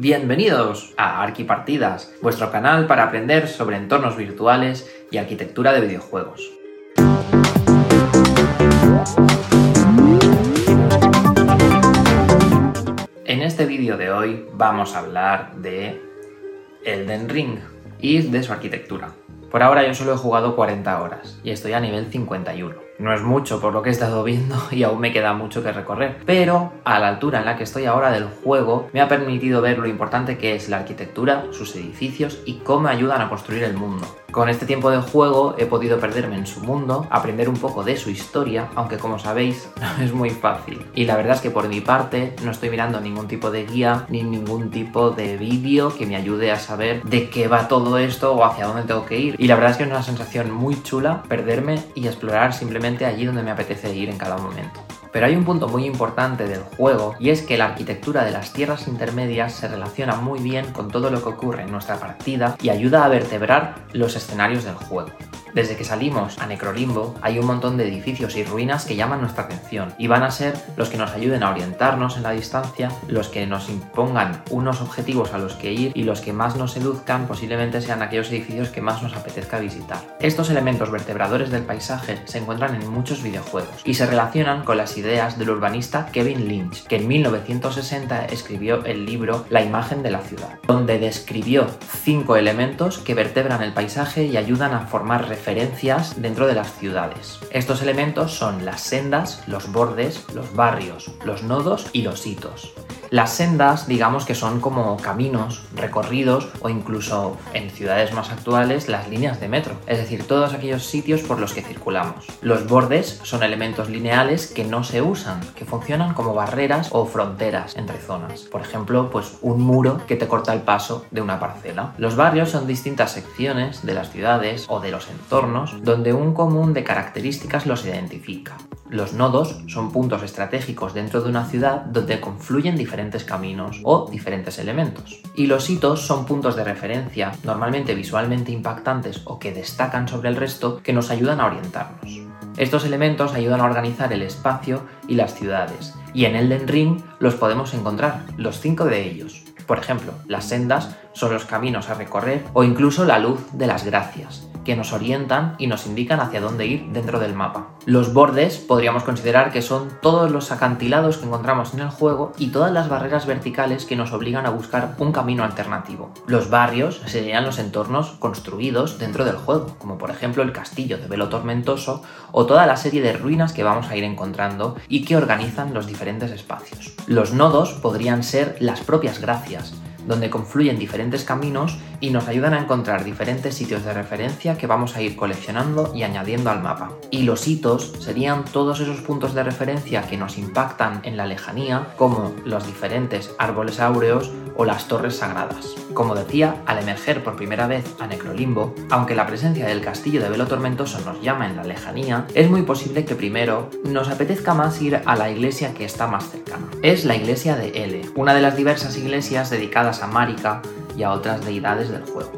Bienvenidos a Arquipartidas, vuestro canal para aprender sobre entornos virtuales y arquitectura de videojuegos. En este vídeo de hoy vamos a hablar de Elden Ring y de su arquitectura. Por ahora yo solo he jugado 40 horas y estoy a nivel 51. No es mucho por lo que he estado viendo y aún me queda mucho que recorrer, pero a la altura en la que estoy ahora del juego me ha permitido ver lo importante que es la arquitectura, sus edificios y cómo ayudan a construir el mundo. Con este tiempo de juego he podido perderme en su mundo, aprender un poco de su historia, aunque como sabéis no es muy fácil. Y la verdad es que por mi parte no estoy mirando ningún tipo de guía ni ningún tipo de vídeo que me ayude a saber de qué va todo esto o hacia dónde tengo que ir. Y la verdad es que es una sensación muy chula perderme y explorar simplemente allí donde me apetece ir en cada momento. Pero hay un punto muy importante del juego y es que la arquitectura de las tierras intermedias se relaciona muy bien con todo lo que ocurre en nuestra partida y ayuda a vertebrar los escenarios del juego. Desde que salimos a Necrolimbo hay un montón de edificios y ruinas que llaman nuestra atención y van a ser los que nos ayuden a orientarnos en la distancia, los que nos impongan unos objetivos a los que ir y los que más nos seduzcan posiblemente sean aquellos edificios que más nos apetezca visitar. Estos elementos vertebradores del paisaje se encuentran en muchos videojuegos y se relacionan con las ideas del urbanista Kevin Lynch, que en 1960 escribió el libro La imagen de la ciudad, donde describió cinco elementos que vertebran el paisaje y ayudan a formar referencias dentro de las ciudades. Estos elementos son las sendas, los bordes, los barrios, los nodos y los hitos. Las sendas, digamos que son como caminos, recorridos o incluso en ciudades más actuales las líneas de metro, es decir, todos aquellos sitios por los que circulamos. Los bordes son elementos lineales que no se usan, que funcionan como barreras o fronteras entre zonas. Por ejemplo, pues un muro que te corta el paso de una parcela. Los barrios son distintas secciones de las ciudades o de los entornos donde un común de características los identifica. Los nodos son puntos estratégicos dentro de una ciudad donde confluyen diferentes caminos o diferentes elementos. Y los hitos son puntos de referencia, normalmente visualmente impactantes o que destacan sobre el resto, que nos ayudan a orientarnos. Estos elementos ayudan a organizar el espacio y las ciudades, y en Elden Ring los podemos encontrar, los cinco de ellos. Por ejemplo, las sendas son los caminos a recorrer o incluso la luz de las gracias, que nos orientan y nos indican hacia dónde ir dentro del mapa. Los bordes podríamos considerar que son todos los acantilados que encontramos en el juego y todas las barreras verticales que nos obligan a buscar un camino alternativo. Los barrios serían los entornos construidos dentro del juego, como por ejemplo el castillo de Velo Tormentoso o toda la serie de ruinas que vamos a ir encontrando y que organizan los diferentes espacios. Los nodos podrían ser las propias gracias, donde confluyen diferentes caminos y nos ayudan a encontrar diferentes sitios de referencia que vamos a ir coleccionando y añadiendo al mapa. Y los hitos serían todos esos puntos de referencia que nos impactan en la lejanía, como los diferentes árboles áureos o las torres sagradas. Como decía, al emerger por primera vez a Necrolimbo, aunque la presencia del castillo de Velo Tormentoso nos llama en la lejanía, es muy posible que primero nos apetezca más ir a la iglesia que está más cercana. Es la iglesia de Ele, una de las diversas iglesias dedicadas a Marika y a otras deidades del juego.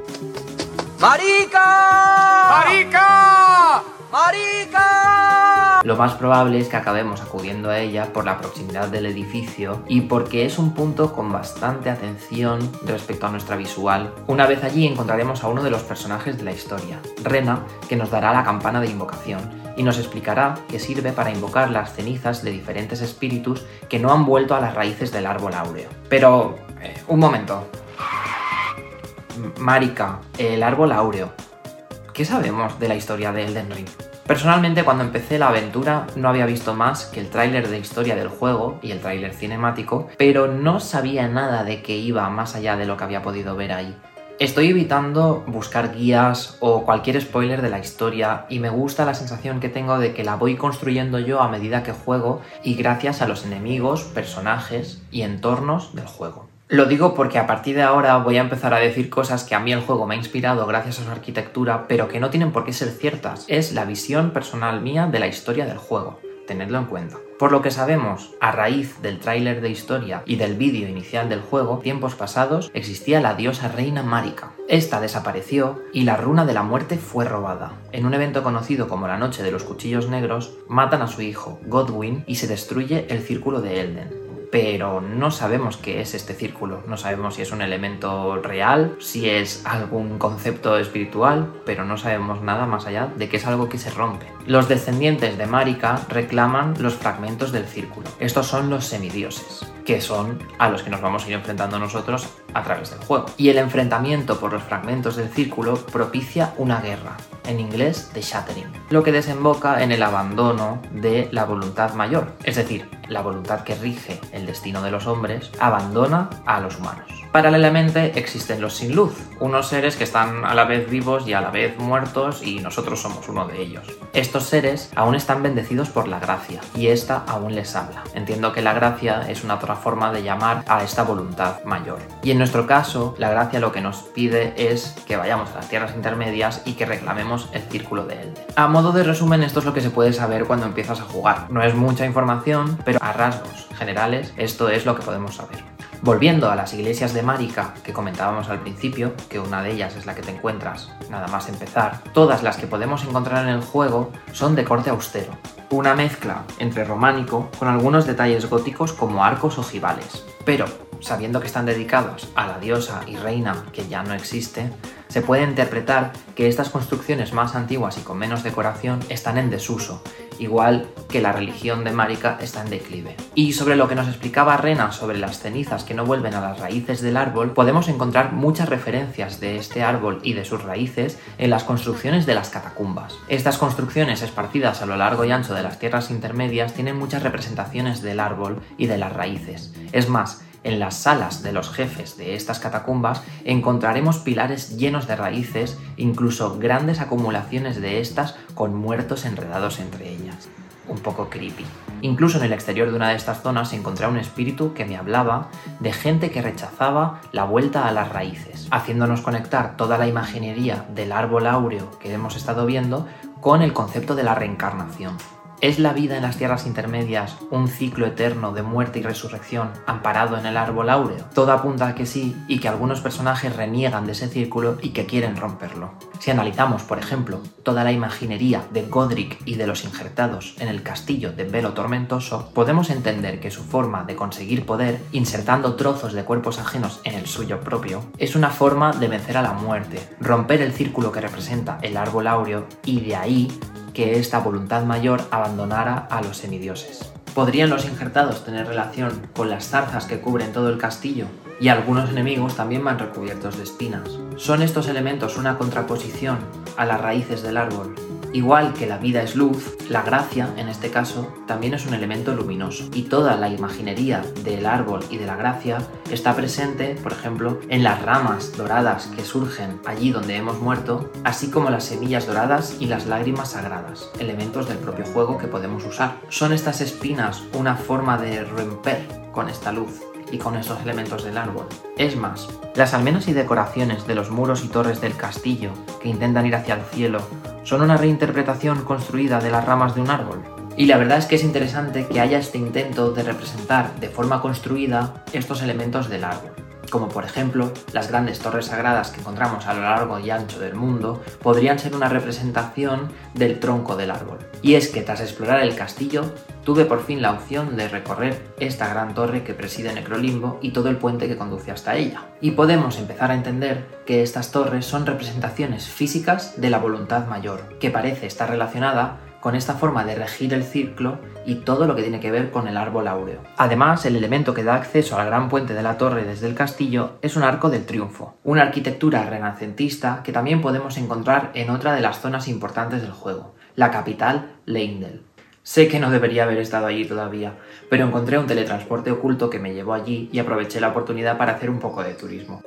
¡Marica! ¡Marica! ¡Marica! Lo más probable es que acabemos acudiendo a ella por la proximidad del edificio y porque es un punto con bastante atención respecto a nuestra visual. Una vez allí encontraremos a uno de los personajes de la historia, Rena, que nos dará la campana de invocación y nos explicará que sirve para invocar las cenizas de diferentes espíritus que no han vuelto a las raíces del árbol áureo. Pero, eh, un momento. Marika, el árbol áureo. ¿Qué sabemos de la historia de Elden Ring? Personalmente cuando empecé la aventura no había visto más que el tráiler de historia del juego y el tráiler cinemático, pero no sabía nada de que iba más allá de lo que había podido ver ahí. Estoy evitando buscar guías o cualquier spoiler de la historia y me gusta la sensación que tengo de que la voy construyendo yo a medida que juego y gracias a los enemigos, personajes y entornos del juego. Lo digo porque a partir de ahora voy a empezar a decir cosas que a mí el juego me ha inspirado gracias a su arquitectura, pero que no tienen por qué ser ciertas. Es la visión personal mía de la historia del juego tenedlo en cuenta. Por lo que sabemos, a raíz del tráiler de historia y del vídeo inicial del juego, tiempos pasados existía la diosa reina Marika. Esta desapareció y la runa de la muerte fue robada. En un evento conocido como la Noche de los Cuchillos Negros, matan a su hijo, Godwin, y se destruye el Círculo de Elden. Pero no sabemos qué es este círculo, no sabemos si es un elemento real, si es algún concepto espiritual, pero no sabemos nada más allá de que es algo que se rompe. Los descendientes de Marika reclaman los fragmentos del círculo. Estos son los semidioses, que son a los que nos vamos a ir enfrentando nosotros a través del juego. Y el enfrentamiento por los fragmentos del círculo propicia una guerra, en inglés The Shattering, lo que desemboca en el abandono de la voluntad mayor, es decir, la voluntad que rige el destino de los hombres abandona a los humanos. Paralelamente existen los sin luz, unos seres que están a la vez vivos y a la vez muertos y nosotros somos uno de ellos. Estos seres aún están bendecidos por la gracia y esta aún les habla. Entiendo que la gracia es una otra forma de llamar a esta voluntad mayor. Y en nuestro caso, la gracia lo que nos pide es que vayamos a las tierras intermedias y que reclamemos el círculo de Elde. A modo de resumen, esto es lo que se puede saber cuando empiezas a jugar. No es mucha información, pero a rasgos generales esto es lo que podemos saber. Volviendo a las iglesias de Marika que comentábamos al principio, que una de ellas es la que te encuentras nada más empezar, todas las que podemos encontrar en el juego son de corte austero, una mezcla entre románico con algunos detalles góticos como arcos ojivales. Pero, sabiendo que están dedicados a la diosa y reina que ya no existe, se puede interpretar que estas construcciones más antiguas y con menos decoración están en desuso, igual que la religión de Marika está en declive. Y sobre lo que nos explicaba Rena sobre las cenizas que no vuelven a las raíces del árbol, podemos encontrar muchas referencias de este árbol y de sus raíces en las construcciones de las catacumbas. Estas construcciones esparcidas a lo largo y ancho de las tierras intermedias tienen muchas representaciones del árbol y de las raíces. Es más, en las salas de los jefes de estas catacumbas encontraremos pilares llenos de raíces, incluso grandes acumulaciones de estas con muertos enredados entre ellas. Un poco creepy. Incluso en el exterior de una de estas zonas encontré un espíritu que me hablaba de gente que rechazaba la vuelta a las raíces, haciéndonos conectar toda la imaginería del árbol áureo que hemos estado viendo con el concepto de la reencarnación. ¿Es la vida en las tierras intermedias un ciclo eterno de muerte y resurrección amparado en el árbol áureo? Todo apunta a que sí y que algunos personajes reniegan de ese círculo y que quieren romperlo. Si analizamos, por ejemplo, toda la imaginería de Godric y de los injertados en el castillo de Velo Tormentoso, podemos entender que su forma de conseguir poder, insertando trozos de cuerpos ajenos en el suyo propio, es una forma de vencer a la muerte, romper el círculo que representa el árbol áureo y de ahí que esta voluntad mayor abandonara a los semidioses. ¿Podrían los injertados tener relación con las zarzas que cubren todo el castillo? Y algunos enemigos también van recubiertos de espinas. ¿Son estos elementos una contraposición a las raíces del árbol Igual que la vida es luz, la gracia, en este caso, también es un elemento luminoso. Y toda la imaginería del árbol y de la gracia está presente, por ejemplo, en las ramas doradas que surgen allí donde hemos muerto, así como las semillas doradas y las lágrimas sagradas, elementos del propio juego que podemos usar. ¿Son estas espinas una forma de romper con esta luz? Y con esos elementos del árbol. Es más, las almenas y decoraciones de los muros y torres del castillo que intentan ir hacia el cielo son una reinterpretación construida de las ramas de un árbol. Y la verdad es que es interesante que haya este intento de representar de forma construida estos elementos del árbol como por ejemplo las grandes torres sagradas que encontramos a lo largo y ancho del mundo, podrían ser una representación del tronco del árbol. Y es que tras explorar el castillo, tuve por fin la opción de recorrer esta gran torre que preside Necrolimbo y todo el puente que conduce hasta ella. Y podemos empezar a entender que estas torres son representaciones físicas de la voluntad mayor, que parece estar relacionada con esta forma de regir el ciclo y todo lo que tiene que ver con el árbol áureo. Además, el elemento que da acceso al gran puente de la torre desde el castillo es un arco del triunfo, una arquitectura renacentista que también podemos encontrar en otra de las zonas importantes del juego, la capital Leindel. Sé que no debería haber estado allí todavía, pero encontré un teletransporte oculto que me llevó allí y aproveché la oportunidad para hacer un poco de turismo.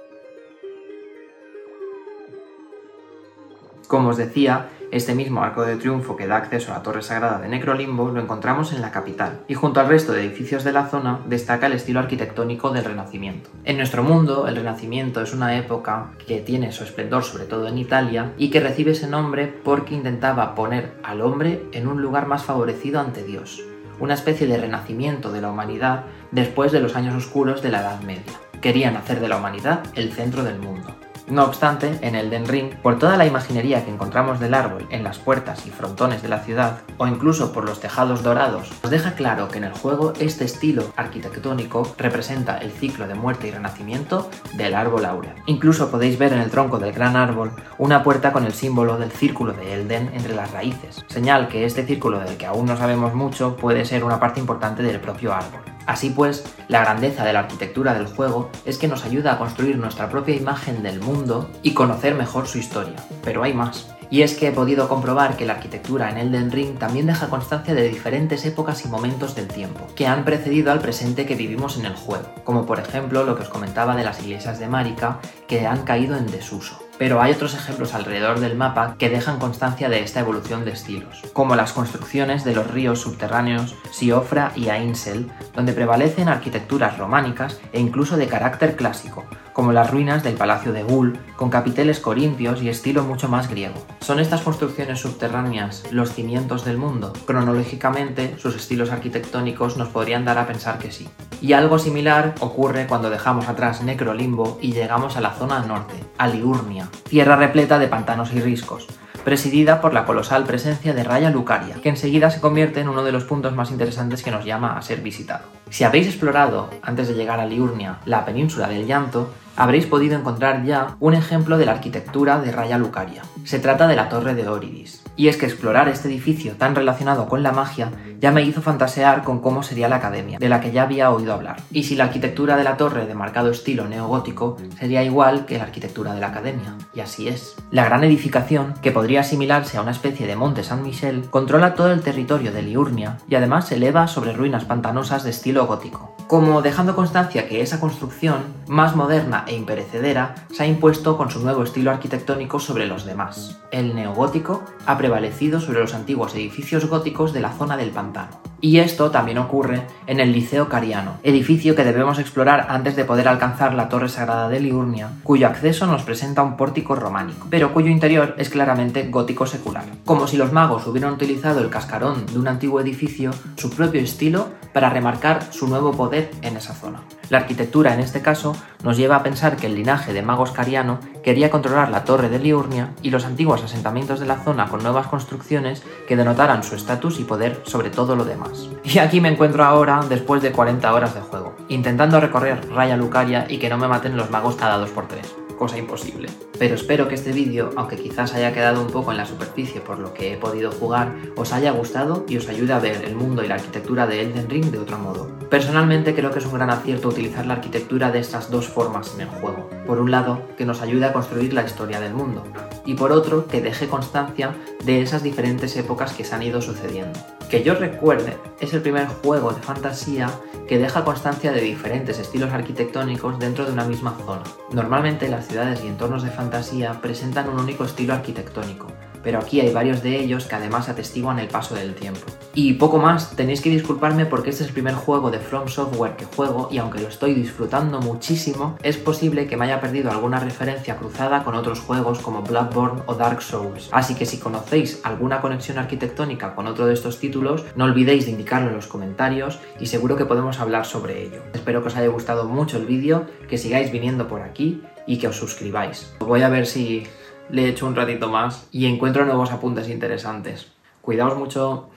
Como os decía, este mismo arco de triunfo que da acceso a la torre sagrada de Necrolimbo lo encontramos en la capital, y junto al resto de edificios de la zona destaca el estilo arquitectónico del Renacimiento. En nuestro mundo, el Renacimiento es una época que tiene su esplendor sobre todo en Italia y que recibe ese nombre porque intentaba poner al hombre en un lugar más favorecido ante Dios, una especie de renacimiento de la humanidad después de los años oscuros de la Edad Media. Querían hacer de la humanidad el centro del mundo. No obstante, en Elden Ring, por toda la imaginería que encontramos del árbol en las puertas y frontones de la ciudad, o incluso por los tejados dorados, nos deja claro que en el juego este estilo arquitectónico representa el ciclo de muerte y renacimiento del árbol áureo. Incluso podéis ver en el tronco del gran árbol una puerta con el símbolo del círculo de Elden entre las raíces, señal que este círculo del que aún no sabemos mucho puede ser una parte importante del propio árbol. Así pues, la grandeza de la arquitectura del juego es que nos ayuda a construir nuestra propia imagen del mundo y conocer mejor su historia. Pero hay más. Y es que he podido comprobar que la arquitectura en Elden Ring también deja constancia de diferentes épocas y momentos del tiempo, que han precedido al presente que vivimos en el juego, como por ejemplo lo que os comentaba de las iglesias de Marika, que han caído en desuso. Pero hay otros ejemplos alrededor del mapa que dejan constancia de esta evolución de estilos, como las construcciones de los ríos subterráneos Siofra y Ainsel, donde prevalecen arquitecturas románicas e incluso de carácter clásico, como las ruinas del Palacio de Gul, con capiteles corintios y estilo mucho más griego. ¿Son estas construcciones subterráneas los cimientos del mundo? Cronológicamente, sus estilos arquitectónicos nos podrían dar a pensar que sí. Y algo similar ocurre cuando dejamos atrás Necrolimbo y llegamos a la zona norte, a Liurnia, tierra repleta de pantanos y riscos, presidida por la colosal presencia de Raya Lucaria, que enseguida se convierte en uno de los puntos más interesantes que nos llama a ser visitado. Si habéis explorado, antes de llegar a Liurnia, la península del Llanto, habréis podido encontrar ya un ejemplo de la arquitectura de Raya Lucaria. Se trata de la Torre de Oridis. Y es que explorar este edificio tan relacionado con la magia ya me hizo fantasear con cómo sería la academia, de la que ya había oído hablar. Y si la arquitectura de la torre de marcado estilo neogótico sería igual que la arquitectura de la academia. Y así es. La gran edificación, que podría asimilarse a una especie de monte San Michel, controla todo el territorio de Liurnia y además se eleva sobre ruinas pantanosas de estilo gótico. Como dejando constancia que esa construcción, más moderna e imperecedera, se ha impuesto con su nuevo estilo arquitectónico sobre los demás. El neogótico ha prevalecido sobre los antiguos edificios góticos de la zona del pantano. Y esto también ocurre en el Liceo Cariano, edificio que debemos explorar antes de poder alcanzar la Torre Sagrada de Liurnia, cuyo acceso nos presenta un pórtico románico, pero cuyo interior es claramente gótico secular. Como si los magos hubieran utilizado el cascarón de un antiguo edificio, su propio estilo, para remarcar su nuevo poder en esa zona. La arquitectura en este caso nos lleva a pensar que el linaje de magos cariano quería controlar la torre de Liurnia y los antiguos asentamientos de la zona con nuevas construcciones que denotaran su estatus y poder sobre todo lo demás. Y aquí me encuentro ahora después de 40 horas de juego, intentando recorrer Raya Lucaria y que no me maten los magos cada 2x3 cosa imposible. Pero espero que este vídeo, aunque quizás haya quedado un poco en la superficie por lo que he podido jugar, os haya gustado y os ayude a ver el mundo y la arquitectura de Elden Ring de otro modo. Personalmente creo que es un gran acierto utilizar la arquitectura de estas dos formas en el juego. Por un lado, que nos ayude a construir la historia del mundo, y por otro, que deje constancia de esas diferentes épocas que se han ido sucediendo. Que yo recuerde, es el primer juego de fantasía que deja constancia de diferentes estilos arquitectónicos dentro de una misma zona. Normalmente las ciudades y entornos de fantasía presentan un único estilo arquitectónico, pero aquí hay varios de ellos que además atestiguan el paso del tiempo. Y poco más, tenéis que disculparme porque este es el primer juego de From Software que juego y aunque lo estoy disfrutando muchísimo, es posible que me haya perdido alguna referencia cruzada con otros juegos como Bloodborne o Dark Souls. Así que si conocéis alguna conexión arquitectónica con otro de estos títulos, no olvidéis de indicarlo en los comentarios y seguro que podemos hablar sobre ello. Espero que os haya gustado mucho el vídeo, que sigáis viniendo por aquí y que os suscribáis. Voy a ver si le echo un ratito más y encuentro nuevos apuntes interesantes. Cuidaos mucho.